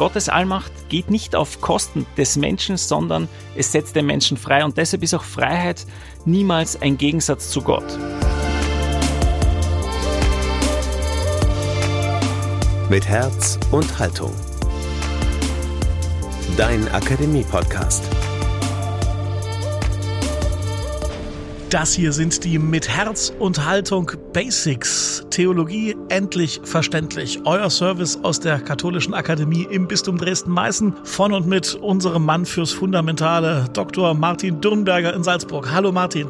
Gottes Allmacht geht nicht auf Kosten des Menschen, sondern es setzt den Menschen frei und deshalb ist auch Freiheit niemals ein Gegensatz zu Gott. Mit Herz und Haltung. Dein Akademie-Podcast. Das hier sind die mit Herz und Haltung Basics. Theologie endlich verständlich. Euer Service aus der Katholischen Akademie im Bistum Dresden-Meißen von und mit unserem Mann fürs Fundamentale, Dr. Martin Dürnberger in Salzburg. Hallo Martin.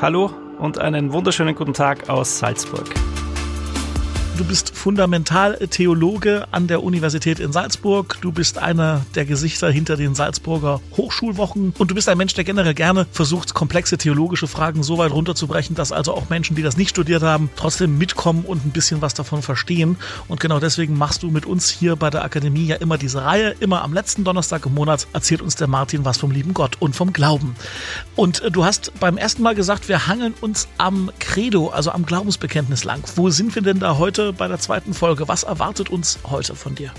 Hallo und einen wunderschönen guten Tag aus Salzburg. Du bist Fundamentaltheologe an der Universität in Salzburg. Du bist einer der Gesichter hinter den Salzburger Hochschulwochen. Und du bist ein Mensch, der generell gerne versucht, komplexe theologische Fragen so weit runterzubrechen, dass also auch Menschen, die das nicht studiert haben, trotzdem mitkommen und ein bisschen was davon verstehen. Und genau deswegen machst du mit uns hier bei der Akademie ja immer diese Reihe. Immer am letzten Donnerstag im Monat erzählt uns der Martin was vom lieben Gott und vom Glauben. Und äh, du hast beim ersten Mal gesagt, wir hangeln uns am Credo, also am Glaubensbekenntnis lang. Wo sind wir denn da heute? Bei der zweiten Folge. Was erwartet uns heute von dir?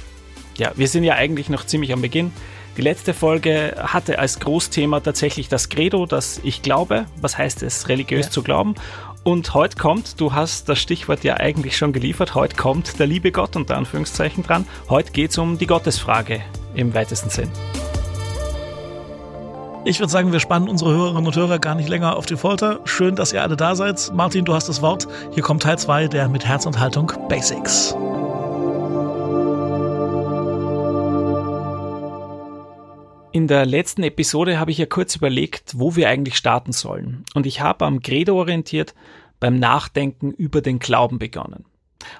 Ja, wir sind ja eigentlich noch ziemlich am Beginn. Die letzte Folge hatte als Großthema tatsächlich das Credo, das ich glaube. Was heißt es, religiös ja. zu glauben? Und heute kommt, du hast das Stichwort ja eigentlich schon geliefert, heute kommt der liebe Gott unter Anführungszeichen dran. Heute geht es um die Gottesfrage im weitesten Sinn. Ich würde sagen, wir spannen unsere Hörerinnen und Hörer gar nicht länger auf die Folter. Schön, dass ihr alle da seid. Martin, du hast das Wort. Hier kommt Teil 2 der mit Herz und Haltung Basics. In der letzten Episode habe ich ja kurz überlegt, wo wir eigentlich starten sollen. Und ich habe am Credo orientiert beim Nachdenken über den Glauben begonnen.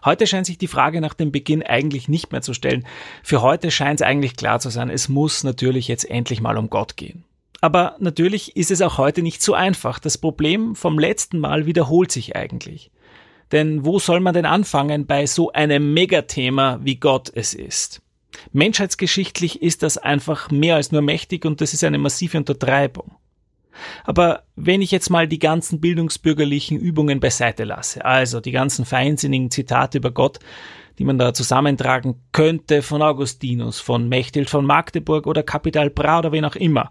Heute scheint sich die Frage nach dem Beginn eigentlich nicht mehr zu stellen. Für heute scheint es eigentlich klar zu sein, es muss natürlich jetzt endlich mal um Gott gehen. Aber natürlich ist es auch heute nicht so einfach. Das Problem vom letzten Mal wiederholt sich eigentlich. Denn wo soll man denn anfangen bei so einem Megathema, wie Gott es ist? Menschheitsgeschichtlich ist das einfach mehr als nur mächtig und das ist eine massive Untertreibung. Aber wenn ich jetzt mal die ganzen bildungsbürgerlichen Übungen beiseite lasse, also die ganzen feinsinnigen Zitate über Gott, die man da zusammentragen könnte von Augustinus, von Mechthild von Magdeburg oder Kapital Bra oder wen auch immer,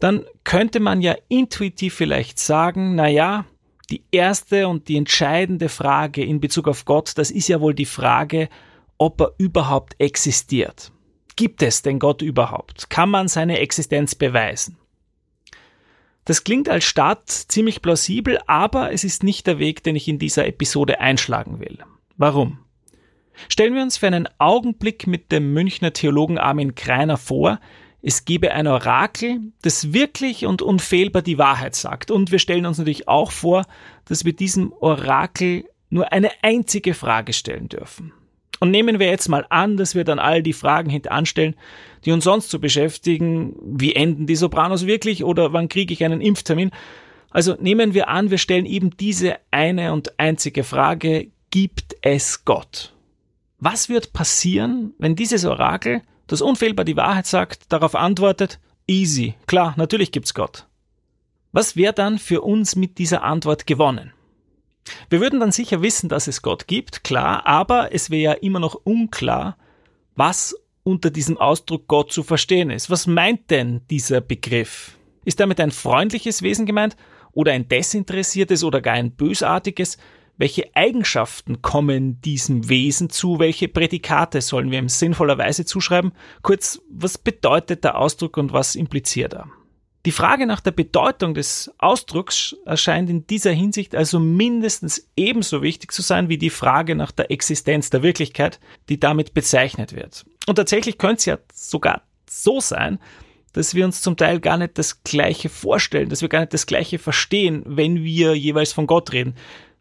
dann könnte man ja intuitiv vielleicht sagen, na ja, die erste und die entscheidende Frage in Bezug auf Gott, das ist ja wohl die Frage, ob er überhaupt existiert. Gibt es denn Gott überhaupt? Kann man seine Existenz beweisen? Das klingt als Start ziemlich plausibel, aber es ist nicht der Weg, den ich in dieser Episode einschlagen will. Warum? Stellen wir uns für einen Augenblick mit dem Münchner Theologen Armin Kreiner vor, es gebe ein Orakel, das wirklich und unfehlbar die Wahrheit sagt. Und wir stellen uns natürlich auch vor, dass wir diesem Orakel nur eine einzige Frage stellen dürfen. Und nehmen wir jetzt mal an, dass wir dann all die Fragen hinteranstellen, die uns sonst so beschäftigen. Wie enden die Sopranos wirklich oder wann kriege ich einen Impftermin? Also nehmen wir an, wir stellen eben diese eine und einzige Frage, gibt es Gott? Was wird passieren, wenn dieses Orakel das unfehlbar die Wahrheit sagt, darauf antwortet, easy, klar, natürlich gibt's Gott. Was wäre dann für uns mit dieser Antwort gewonnen? Wir würden dann sicher wissen, dass es Gott gibt, klar, aber es wäre ja immer noch unklar, was unter diesem Ausdruck Gott zu verstehen ist. Was meint denn dieser Begriff? Ist damit ein freundliches Wesen gemeint oder ein desinteressiertes oder gar ein bösartiges? Welche Eigenschaften kommen diesem Wesen zu? Welche Prädikate sollen wir ihm sinnvollerweise zuschreiben? Kurz, was bedeutet der Ausdruck und was impliziert er? Die Frage nach der Bedeutung des Ausdrucks erscheint in dieser Hinsicht also mindestens ebenso wichtig zu sein wie die Frage nach der Existenz der Wirklichkeit, die damit bezeichnet wird. Und tatsächlich könnte es ja sogar so sein, dass wir uns zum Teil gar nicht das Gleiche vorstellen, dass wir gar nicht das Gleiche verstehen, wenn wir jeweils von Gott reden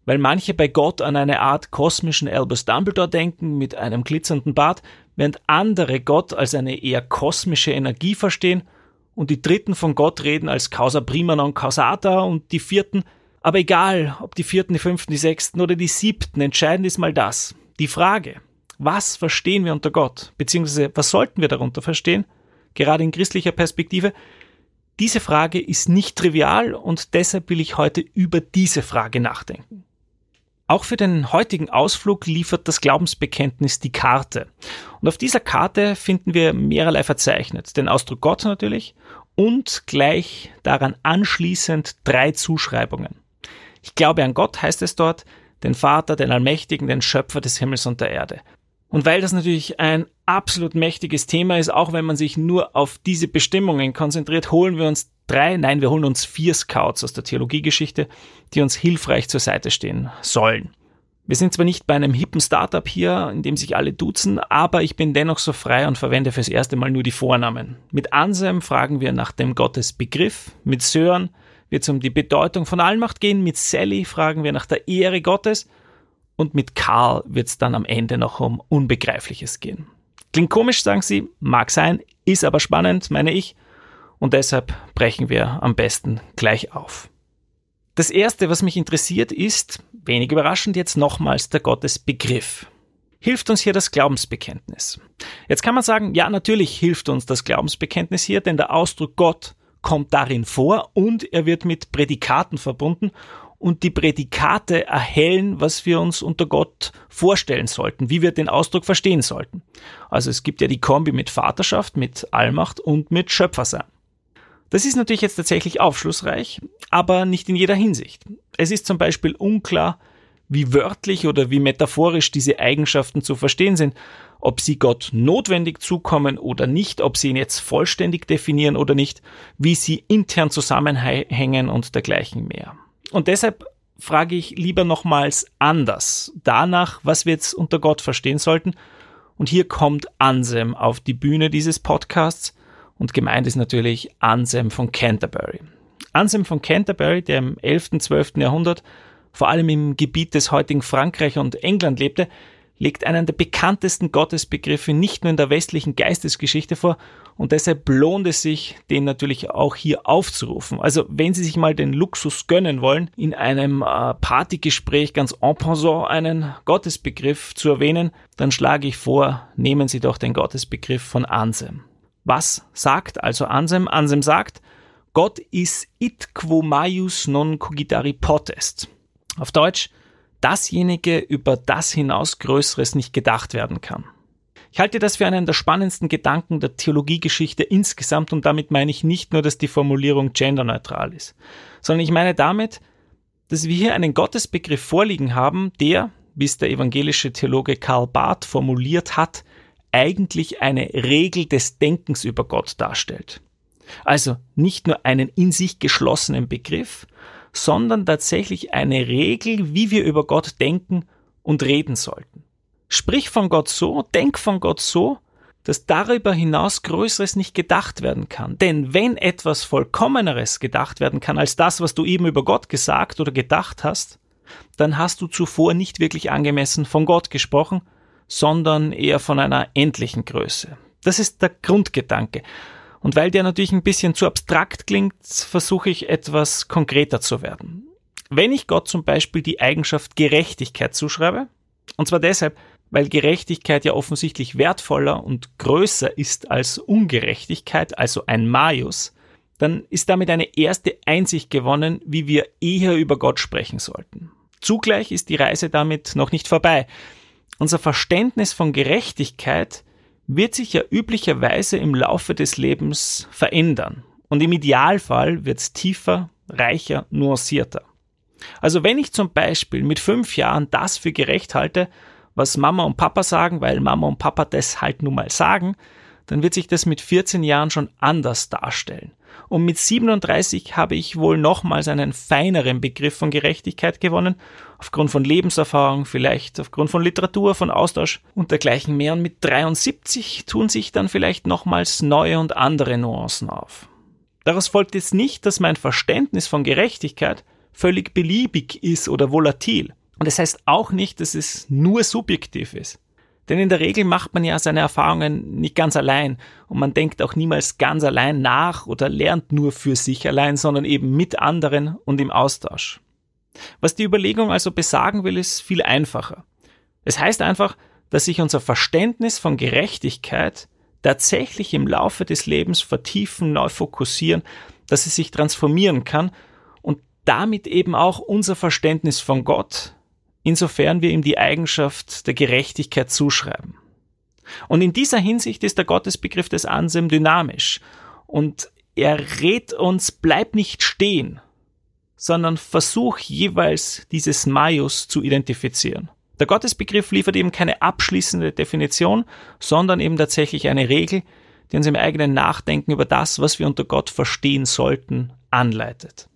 weil manche bei Gott an eine Art kosmischen Albus Dumbledore denken mit einem glitzernden Bart, während andere Gott als eine eher kosmische Energie verstehen und die dritten von Gott reden als Causa prima non causata und die vierten, aber egal, ob die vierten, die fünften, die sechsten oder die siebten, entscheidend ist mal das. Die Frage, was verstehen wir unter Gott, beziehungsweise was sollten wir darunter verstehen, gerade in christlicher Perspektive, diese Frage ist nicht trivial und deshalb will ich heute über diese Frage nachdenken. Auch für den heutigen Ausflug liefert das Glaubensbekenntnis die Karte. Und auf dieser Karte finden wir mehrerlei verzeichnet. Den Ausdruck Gott natürlich und gleich daran anschließend drei Zuschreibungen. Ich glaube an Gott heißt es dort, den Vater, den Allmächtigen, den Schöpfer des Himmels und der Erde. Und weil das natürlich ein absolut mächtiges Thema ist, auch wenn man sich nur auf diese Bestimmungen konzentriert, holen wir uns drei, nein, wir holen uns vier Scouts aus der Theologiegeschichte, die uns hilfreich zur Seite stehen sollen. Wir sind zwar nicht bei einem hippen Startup hier, in dem sich alle duzen, aber ich bin dennoch so frei und verwende fürs erste Mal nur die Vornamen. Mit Anselm fragen wir nach dem Gottesbegriff, mit Sören wird es um die Bedeutung von Allmacht gehen, mit Sally fragen wir nach der Ehre Gottes und mit Karl wird es dann am Ende noch um Unbegreifliches gehen. Klingt komisch, sagen Sie, mag sein, ist aber spannend, meine ich, und deshalb brechen wir am besten gleich auf. Das erste, was mich interessiert, ist, wenig überraschend jetzt nochmals der Gottesbegriff. Hilft uns hier das Glaubensbekenntnis? Jetzt kann man sagen, ja, natürlich hilft uns das Glaubensbekenntnis hier, denn der Ausdruck Gott kommt darin vor und er wird mit Prädikaten verbunden und die Prädikate erhellen, was wir uns unter Gott vorstellen sollten, wie wir den Ausdruck verstehen sollten. Also es gibt ja die Kombi mit Vaterschaft, mit Allmacht und mit Schöpfersein. Das ist natürlich jetzt tatsächlich aufschlussreich, aber nicht in jeder Hinsicht. Es ist zum Beispiel unklar, wie wörtlich oder wie metaphorisch diese Eigenschaften zu verstehen sind, ob sie Gott notwendig zukommen oder nicht, ob sie ihn jetzt vollständig definieren oder nicht, wie sie intern zusammenhängen und dergleichen mehr. Und deshalb frage ich lieber nochmals anders danach, was wir jetzt unter Gott verstehen sollten. Und hier kommt Ansem auf die Bühne dieses Podcasts und gemeint ist natürlich Anselm von Canterbury. Anselm von Canterbury, der im 11. und 12. Jahrhundert vor allem im Gebiet des heutigen Frankreich und England lebte, legt einen der bekanntesten Gottesbegriffe nicht nur in der westlichen Geistesgeschichte vor und deshalb lohnt es sich, den natürlich auch hier aufzurufen. Also wenn Sie sich mal den Luxus gönnen wollen, in einem äh, Partygespräch ganz en passant einen Gottesbegriff zu erwähnen, dann schlage ich vor, nehmen Sie doch den Gottesbegriff von Anselm. Was sagt also Ansem? Ansem sagt, Gott ist it quo maius non cogitari potest. Auf Deutsch, dasjenige, über das hinaus Größeres nicht gedacht werden kann. Ich halte das für einen der spannendsten Gedanken der Theologiegeschichte insgesamt und damit meine ich nicht nur, dass die Formulierung genderneutral ist, sondern ich meine damit, dass wir hier einen Gottesbegriff vorliegen haben, der, wie es der evangelische Theologe Karl Barth formuliert hat, eigentlich eine Regel des Denkens über Gott darstellt. Also nicht nur einen in sich geschlossenen Begriff, sondern tatsächlich eine Regel, wie wir über Gott denken und reden sollten. Sprich von Gott so, denk von Gott so, dass darüber hinaus Größeres nicht gedacht werden kann. Denn wenn etwas Vollkommeneres gedacht werden kann als das, was du eben über Gott gesagt oder gedacht hast, dann hast du zuvor nicht wirklich angemessen von Gott gesprochen, sondern eher von einer endlichen Größe. Das ist der Grundgedanke. Und weil der natürlich ein bisschen zu abstrakt klingt, versuche ich etwas konkreter zu werden. Wenn ich Gott zum Beispiel die Eigenschaft Gerechtigkeit zuschreibe, und zwar deshalb, weil Gerechtigkeit ja offensichtlich wertvoller und größer ist als Ungerechtigkeit, also ein Majus, dann ist damit eine erste Einsicht gewonnen, wie wir eher über Gott sprechen sollten. Zugleich ist die Reise damit noch nicht vorbei, unser Verständnis von Gerechtigkeit wird sich ja üblicherweise im Laufe des Lebens verändern. Und im Idealfall wird es tiefer, reicher, nuancierter. Also wenn ich zum Beispiel mit fünf Jahren das für gerecht halte, was Mama und Papa sagen, weil Mama und Papa das halt nun mal sagen, dann wird sich das mit 14 Jahren schon anders darstellen. Und mit 37 habe ich wohl nochmals einen feineren Begriff von Gerechtigkeit gewonnen, aufgrund von Lebenserfahrung, vielleicht aufgrund von Literatur, von Austausch und dergleichen mehr. Und mit 73 tun sich dann vielleicht nochmals neue und andere Nuancen auf. Daraus folgt jetzt nicht, dass mein Verständnis von Gerechtigkeit völlig beliebig ist oder volatil. Und das heißt auch nicht, dass es nur subjektiv ist. Denn in der Regel macht man ja seine Erfahrungen nicht ganz allein und man denkt auch niemals ganz allein nach oder lernt nur für sich allein, sondern eben mit anderen und im Austausch. Was die Überlegung also besagen will, ist viel einfacher. Es heißt einfach, dass sich unser Verständnis von Gerechtigkeit tatsächlich im Laufe des Lebens vertiefen, neu fokussieren, dass es sich transformieren kann und damit eben auch unser Verständnis von Gott insofern wir ihm die Eigenschaft der Gerechtigkeit zuschreiben. Und in dieser Hinsicht ist der Gottesbegriff des Anselm dynamisch und er rät uns, bleib nicht stehen, sondern versuch jeweils dieses Maius zu identifizieren. Der Gottesbegriff liefert eben keine abschließende Definition, sondern eben tatsächlich eine Regel, die uns im eigenen Nachdenken über das, was wir unter Gott verstehen sollten, anleitet.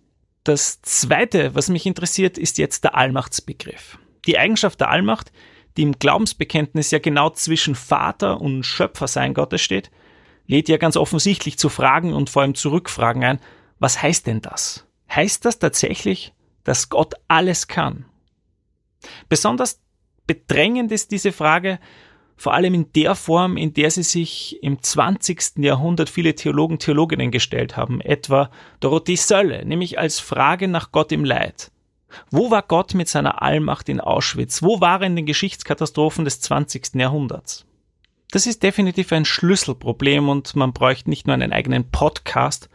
Das Zweite, was mich interessiert, ist jetzt der Allmachtsbegriff. Die Eigenschaft der Allmacht, die im Glaubensbekenntnis ja genau zwischen Vater und Schöpfersein Gottes steht, lädt ja ganz offensichtlich zu Fragen und vor allem zu Rückfragen ein. Was heißt denn das? Heißt das tatsächlich, dass Gott alles kann? Besonders bedrängend ist diese Frage, vor allem in der Form, in der sie sich im 20. Jahrhundert viele Theologen, Theologinnen gestellt haben, etwa Dorothee Sölle, nämlich als Frage nach Gott im Leid. Wo war Gott mit seiner Allmacht in Auschwitz? Wo war er in den Geschichtskatastrophen des 20. Jahrhunderts? Das ist definitiv ein Schlüsselproblem und man bräuchte nicht nur einen eigenen Podcast,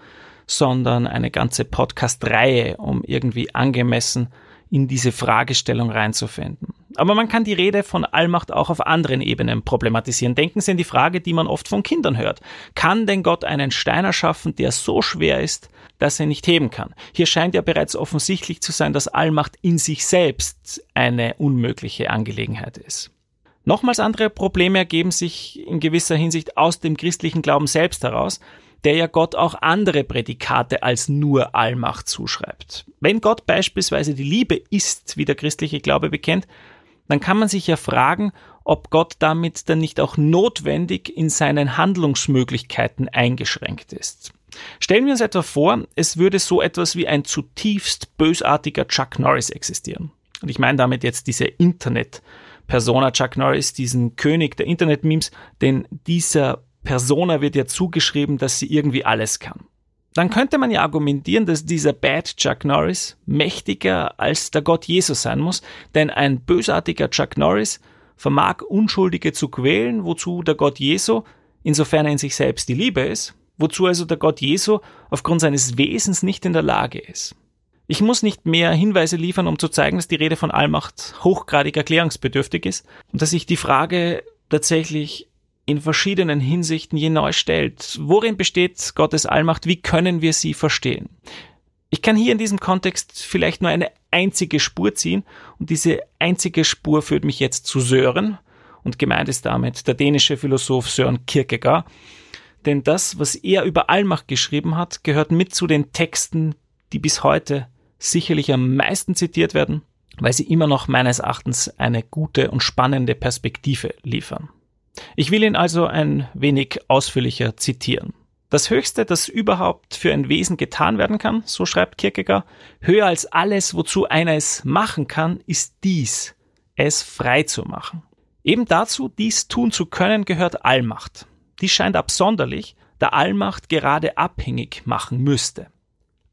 sondern eine ganze Podcast-Reihe, um irgendwie angemessen in diese Fragestellung reinzufinden. Aber man kann die Rede von Allmacht auch auf anderen Ebenen problematisieren. Denken Sie an die Frage, die man oft von Kindern hört. Kann denn Gott einen Stein erschaffen, der so schwer ist, dass er nicht heben kann? Hier scheint ja bereits offensichtlich zu sein, dass Allmacht in sich selbst eine unmögliche Angelegenheit ist. Nochmals andere Probleme ergeben sich in gewisser Hinsicht aus dem christlichen Glauben selbst heraus, der ja Gott auch andere Prädikate als nur Allmacht zuschreibt. Wenn Gott beispielsweise die Liebe ist, wie der christliche Glaube bekennt, dann kann man sich ja fragen, ob Gott damit dann nicht auch notwendig in seinen Handlungsmöglichkeiten eingeschränkt ist. Stellen wir uns etwa vor, es würde so etwas wie ein zutiefst bösartiger Chuck Norris existieren. Und ich meine damit jetzt diese Internet-Persona Chuck Norris, diesen König der Internet-Memes, denn dieser Persona wird ja zugeschrieben, dass sie irgendwie alles kann dann könnte man ja argumentieren, dass dieser Bad Chuck Norris mächtiger als der Gott Jesus sein muss, denn ein bösartiger Chuck Norris vermag Unschuldige zu quälen, wozu der Gott Jesu, insofern er in sich selbst die Liebe ist, wozu also der Gott Jesu aufgrund seines Wesens nicht in der Lage ist. Ich muss nicht mehr Hinweise liefern, um zu zeigen, dass die Rede von Allmacht hochgradig erklärungsbedürftig ist und dass sich die Frage tatsächlich in verschiedenen Hinsichten je neu stellt. Worin besteht Gottes Allmacht? Wie können wir sie verstehen? Ich kann hier in diesem Kontext vielleicht nur eine einzige Spur ziehen und diese einzige Spur führt mich jetzt zu Sören und gemeint ist damit der dänische Philosoph Sören Kierkegaard. Denn das, was er über Allmacht geschrieben hat, gehört mit zu den Texten, die bis heute sicherlich am meisten zitiert werden, weil sie immer noch meines Erachtens eine gute und spannende Perspektive liefern. Ich will ihn also ein wenig ausführlicher zitieren. Das Höchste, das überhaupt für ein Wesen getan werden kann, so schreibt Kierkegaard, höher als alles, wozu einer es machen kann, ist dies, es frei zu machen. Eben dazu, dies tun zu können, gehört Allmacht. Dies scheint absonderlich, da Allmacht gerade abhängig machen müsste.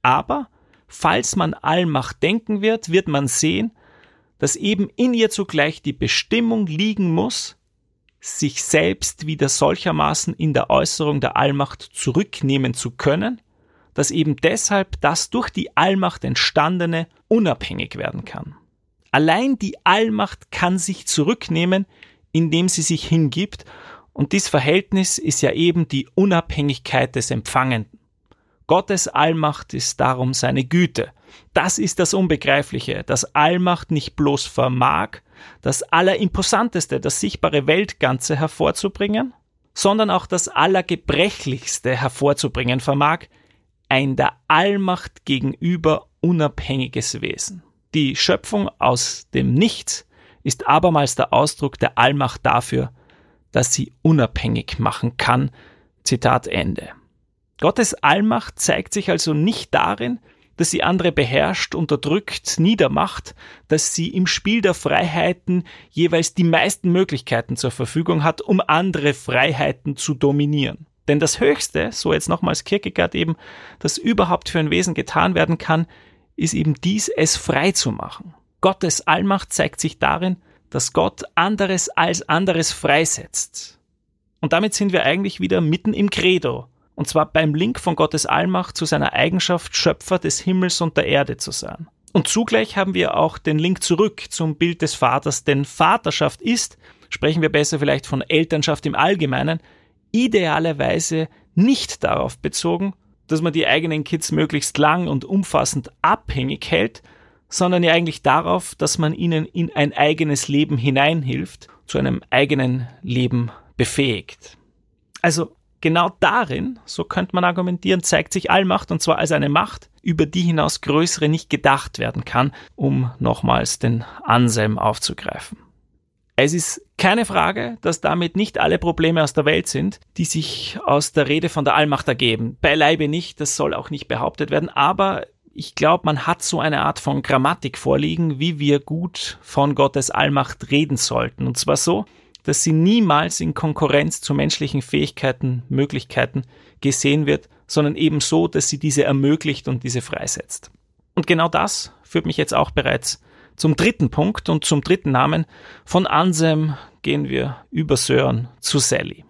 Aber, falls man Allmacht denken wird, wird man sehen, dass eben in ihr zugleich die Bestimmung liegen muss, sich selbst wieder solchermaßen in der Äußerung der Allmacht zurücknehmen zu können, dass eben deshalb das durch die Allmacht entstandene unabhängig werden kann. Allein die Allmacht kann sich zurücknehmen, indem sie sich hingibt, und dies Verhältnis ist ja eben die Unabhängigkeit des Empfangenden. Gottes Allmacht ist darum seine Güte. Das ist das Unbegreifliche, dass Allmacht nicht bloß vermag, das Allerimposanteste, das sichtbare Weltganze hervorzubringen, sondern auch das Allergebrechlichste hervorzubringen vermag, ein der Allmacht gegenüber unabhängiges Wesen. Die Schöpfung aus dem Nichts ist abermals der Ausdruck der Allmacht dafür, dass sie unabhängig machen kann. Zitat Ende. Gottes Allmacht zeigt sich also nicht darin, dass sie andere beherrscht, unterdrückt, niedermacht, dass sie im Spiel der Freiheiten jeweils die meisten Möglichkeiten zur Verfügung hat, um andere Freiheiten zu dominieren. Denn das Höchste, so jetzt nochmals Kierkegaard eben, das überhaupt für ein Wesen getan werden kann, ist eben dies, es frei zu machen. Gottes Allmacht zeigt sich darin, dass Gott anderes als anderes freisetzt. Und damit sind wir eigentlich wieder mitten im Credo, und zwar beim Link von Gottes Allmacht zu seiner Eigenschaft, Schöpfer des Himmels und der Erde zu sein. Und zugleich haben wir auch den Link zurück zum Bild des Vaters, denn Vaterschaft ist, sprechen wir besser vielleicht von Elternschaft im Allgemeinen, idealerweise nicht darauf bezogen, dass man die eigenen Kids möglichst lang und umfassend abhängig hält, sondern ja eigentlich darauf, dass man ihnen in ein eigenes Leben hineinhilft, zu einem eigenen Leben befähigt. Also genau darin, so könnte man argumentieren, zeigt sich Allmacht und zwar als eine Macht, über die hinaus größere nicht gedacht werden kann, um nochmals den Anselm aufzugreifen. Es ist keine Frage, dass damit nicht alle Probleme aus der Welt sind, die sich aus der Rede von der Allmacht ergeben. Beileibe nicht, das soll auch nicht behauptet werden, aber ich glaube, man hat so eine Art von Grammatik vorliegen, wie wir gut von Gottes Allmacht reden sollten. Und zwar so, dass sie niemals in Konkurrenz zu menschlichen Fähigkeiten, Möglichkeiten gesehen wird, sondern eben so, dass sie diese ermöglicht und diese freisetzt. Und genau das führt mich jetzt auch bereits zum dritten Punkt und zum dritten Namen. Von Ansem gehen wir über Sören zu Sally.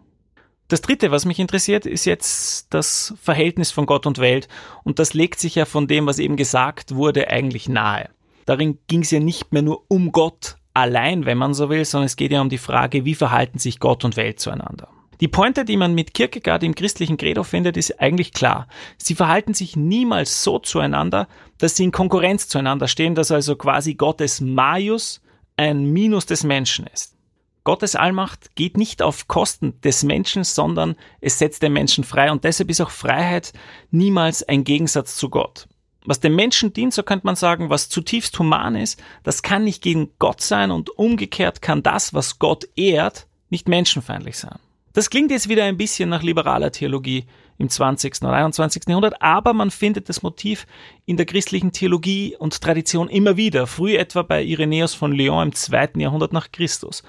Das dritte, was mich interessiert, ist jetzt das Verhältnis von Gott und Welt und das legt sich ja von dem, was eben gesagt wurde, eigentlich nahe. Darin ging es ja nicht mehr nur um Gott allein, wenn man so will, sondern es geht ja um die Frage, wie verhalten sich Gott und Welt zueinander. Die Pointe, die man mit Kierkegaard im christlichen Credo findet, ist eigentlich klar. Sie verhalten sich niemals so zueinander, dass sie in Konkurrenz zueinander stehen, dass also quasi Gottes Majus ein Minus des Menschen ist. Gottes Allmacht geht nicht auf Kosten des Menschen, sondern es setzt den Menschen frei und deshalb ist auch Freiheit niemals ein Gegensatz zu Gott was dem Menschen dient, so könnte man sagen, was zutiefst human ist, das kann nicht gegen Gott sein und umgekehrt kann das, was Gott ehrt, nicht menschenfeindlich sein. Das klingt jetzt wieder ein bisschen nach liberaler Theologie im 20. und 21. Jahrhundert, aber man findet das Motiv in der christlichen Theologie und Tradition immer wieder, früh etwa bei Irenäus von Lyon im 2. Jahrhundert nach Christus.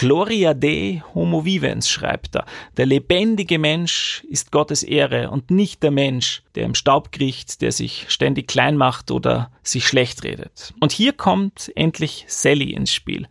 Gloria Dei Homo Vivens, schreibt er. Der lebendige Mensch ist Gottes Ehre und nicht der Mensch, der im Staub kriecht, der sich ständig klein macht oder sich schlecht redet. Und hier kommt endlich Sally ins Spiel.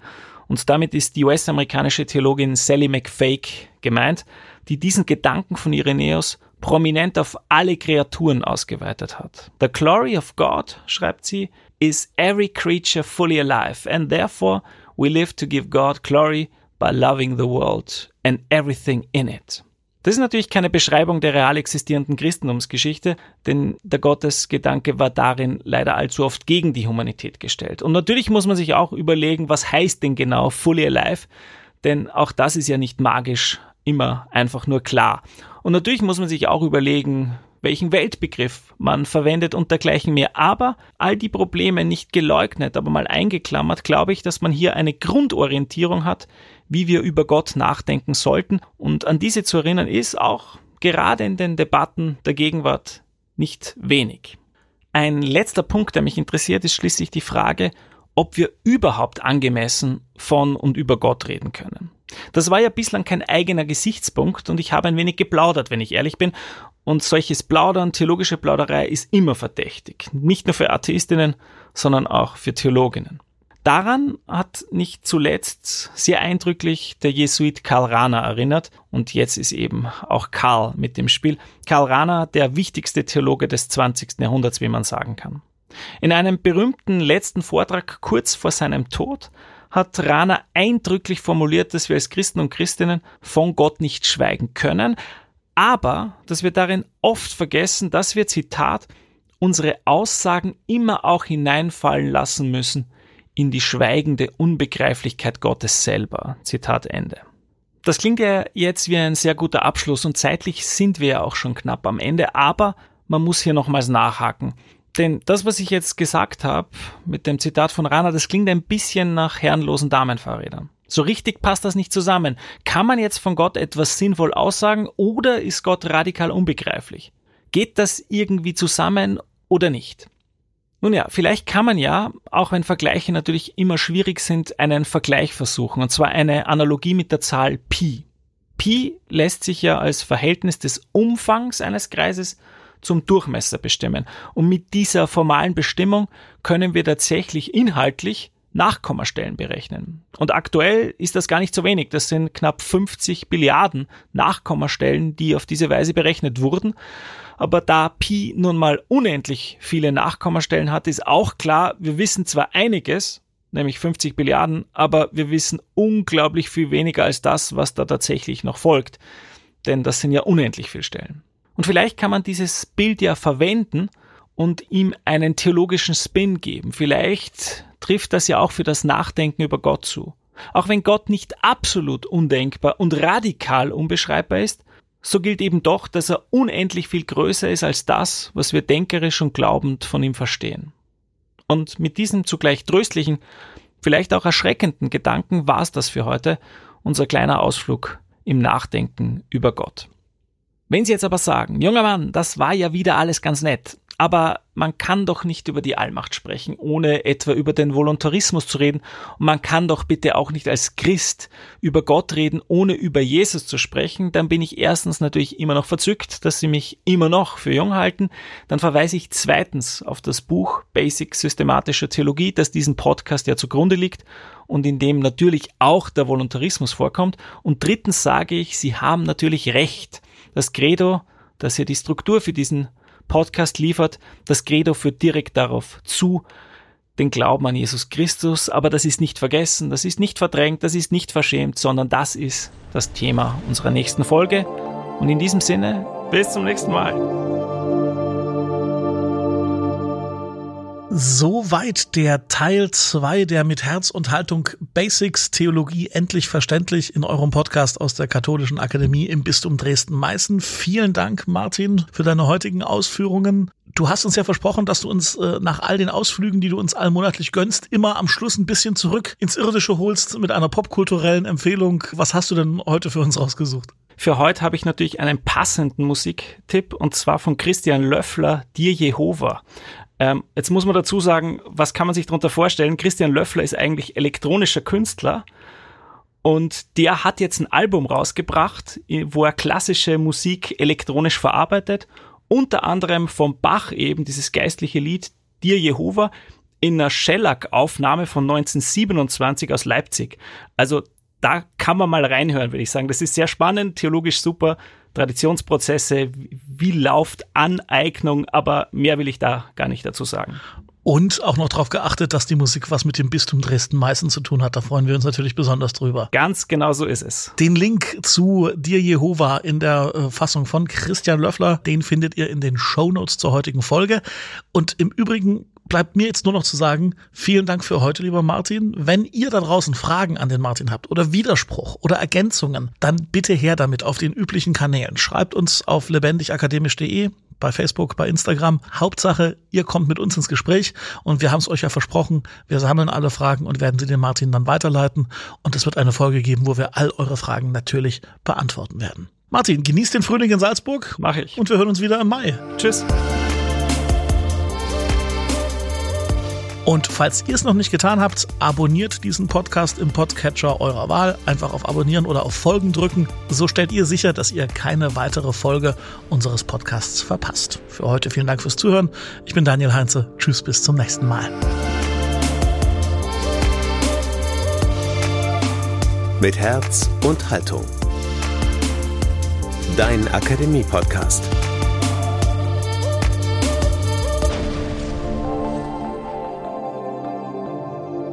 Und damit ist die US-amerikanische Theologin Sally McFake gemeint, die diesen Gedanken von Irenäus prominent auf alle Kreaturen ausgeweitet hat. The glory of God, schreibt sie, is every creature fully alive and therefore We live to give God glory by loving the world and everything in it. Das ist natürlich keine Beschreibung der real existierenden Christentumsgeschichte, denn der Gottesgedanke war darin leider allzu oft gegen die Humanität gestellt. Und natürlich muss man sich auch überlegen, was heißt denn genau fully alive, denn auch das ist ja nicht magisch immer einfach nur klar. Und natürlich muss man sich auch überlegen, welchen Weltbegriff man verwendet und dergleichen mehr. Aber all die Probleme nicht geleugnet, aber mal eingeklammert, glaube ich, dass man hier eine Grundorientierung hat, wie wir über Gott nachdenken sollten. Und an diese zu erinnern ist auch gerade in den Debatten der Gegenwart nicht wenig. Ein letzter Punkt, der mich interessiert, ist schließlich die Frage, ob wir überhaupt angemessen von und über Gott reden können. Das war ja bislang kein eigener Gesichtspunkt und ich habe ein wenig geplaudert, wenn ich ehrlich bin. Und solches Plaudern, theologische Plauderei ist immer verdächtig. Nicht nur für Atheistinnen, sondern auch für Theologinnen. Daran hat nicht zuletzt sehr eindrücklich der Jesuit Karl Rahner erinnert und jetzt ist eben auch Karl mit dem Spiel. Karl Rahner, der wichtigste Theologe des 20. Jahrhunderts, wie man sagen kann. In einem berühmten letzten Vortrag kurz vor seinem Tod hat Rahner eindrücklich formuliert, dass wir als Christen und Christinnen von Gott nicht schweigen können, aber dass wir darin oft vergessen, dass wir, Zitat, unsere Aussagen immer auch hineinfallen lassen müssen in die schweigende Unbegreiflichkeit Gottes selber. Zitat Ende. Das klingt ja jetzt wie ein sehr guter Abschluss und zeitlich sind wir ja auch schon knapp am Ende, aber man muss hier nochmals nachhaken. Denn das, was ich jetzt gesagt habe mit dem Zitat von Rana, das klingt ein bisschen nach herrenlosen Damenfahrrädern. So richtig passt das nicht zusammen. Kann man jetzt von Gott etwas sinnvoll aussagen oder ist Gott radikal unbegreiflich? Geht das irgendwie zusammen oder nicht? Nun ja, vielleicht kann man ja, auch wenn Vergleiche natürlich immer schwierig sind, einen Vergleich versuchen, und zwar eine Analogie mit der Zahl Pi. Pi lässt sich ja als Verhältnis des Umfangs eines Kreises zum Durchmesser bestimmen. Und mit dieser formalen Bestimmung können wir tatsächlich inhaltlich Nachkommastellen berechnen. Und aktuell ist das gar nicht so wenig. Das sind knapp 50 Billiarden Nachkommastellen, die auf diese Weise berechnet wurden. Aber da Pi nun mal unendlich viele Nachkommastellen hat, ist auch klar, wir wissen zwar einiges, nämlich 50 Billiarden, aber wir wissen unglaublich viel weniger als das, was da tatsächlich noch folgt. Denn das sind ja unendlich viele Stellen. Und vielleicht kann man dieses Bild ja verwenden und ihm einen theologischen Spin geben. Vielleicht trifft das ja auch für das Nachdenken über Gott zu. Auch wenn Gott nicht absolut undenkbar und radikal unbeschreibbar ist, so gilt eben doch, dass er unendlich viel größer ist als das, was wir denkerisch und glaubend von ihm verstehen. Und mit diesem zugleich tröstlichen, vielleicht auch erschreckenden Gedanken war es das für heute, unser kleiner Ausflug im Nachdenken über Gott. Wenn Sie jetzt aber sagen, junger Mann, das war ja wieder alles ganz nett, aber man kann doch nicht über die Allmacht sprechen, ohne etwa über den Voluntarismus zu reden. Und man kann doch bitte auch nicht als Christ über Gott reden, ohne über Jesus zu sprechen. Dann bin ich erstens natürlich immer noch verzückt, dass Sie mich immer noch für jung halten. Dann verweise ich zweitens auf das Buch Basic Systematische Theologie, das diesen Podcast ja zugrunde liegt und in dem natürlich auch der Voluntarismus vorkommt. Und drittens sage ich, Sie haben natürlich recht. Das Credo, das hier die Struktur für diesen Podcast liefert. Das Credo führt direkt darauf zu, den Glauben an Jesus Christus, aber das ist nicht vergessen, das ist nicht verdrängt, das ist nicht verschämt, sondern das ist das Thema unserer nächsten Folge. Und in diesem Sinne, bis zum nächsten Mal. Soweit der Teil 2 der mit Herz und Haltung Basics Theologie endlich verständlich in eurem Podcast aus der Katholischen Akademie im Bistum Dresden-Meißen. Vielen Dank, Martin, für deine heutigen Ausführungen. Du hast uns ja versprochen, dass du uns äh, nach all den Ausflügen, die du uns allmonatlich gönnst, immer am Schluss ein bisschen zurück ins Irdische holst mit einer popkulturellen Empfehlung. Was hast du denn heute für uns rausgesucht? Für heute habe ich natürlich einen passenden Musiktipp und zwar von Christian Löffler, Dir Jehova. Ähm, jetzt muss man dazu sagen, was kann man sich darunter vorstellen? Christian Löffler ist eigentlich elektronischer Künstler und der hat jetzt ein Album rausgebracht, wo er klassische Musik elektronisch verarbeitet, unter anderem vom Bach eben dieses geistliche Lied Dir Jehova in einer Shellac-Aufnahme von 1927 aus Leipzig. Also da kann man mal reinhören, würde ich sagen. Das ist sehr spannend, theologisch super. Traditionsprozesse, wie läuft Aneignung, aber mehr will ich da gar nicht dazu sagen. Und auch noch darauf geachtet, dass die Musik was mit dem Bistum Dresden Meißen zu tun hat. Da freuen wir uns natürlich besonders drüber. Ganz genau so ist es. Den Link zu Dir Jehova in der äh, Fassung von Christian Löffler, den findet ihr in den Show Notes zur heutigen Folge. Und im Übrigen bleibt mir jetzt nur noch zu sagen, vielen Dank für heute, lieber Martin. Wenn ihr da draußen Fragen an den Martin habt oder Widerspruch oder Ergänzungen, dann bitte her damit auf den üblichen Kanälen. Schreibt uns auf lebendigakademisch.de, bei Facebook, bei Instagram. Hauptsache, ihr kommt mit uns ins Gespräch und wir haben es euch ja versprochen, wir sammeln alle Fragen und werden sie dem Martin dann weiterleiten und es wird eine Folge geben, wo wir all eure Fragen natürlich beantworten werden. Martin, genießt den Frühling in Salzburg. Mach ich. Und wir hören uns wieder im Mai. Tschüss. Und falls ihr es noch nicht getan habt, abonniert diesen Podcast im Podcatcher eurer Wahl. Einfach auf Abonnieren oder auf Folgen drücken. So stellt ihr sicher, dass ihr keine weitere Folge unseres Podcasts verpasst. Für heute vielen Dank fürs Zuhören. Ich bin Daniel Heinze. Tschüss, bis zum nächsten Mal. Mit Herz und Haltung. Dein Akademie-Podcast.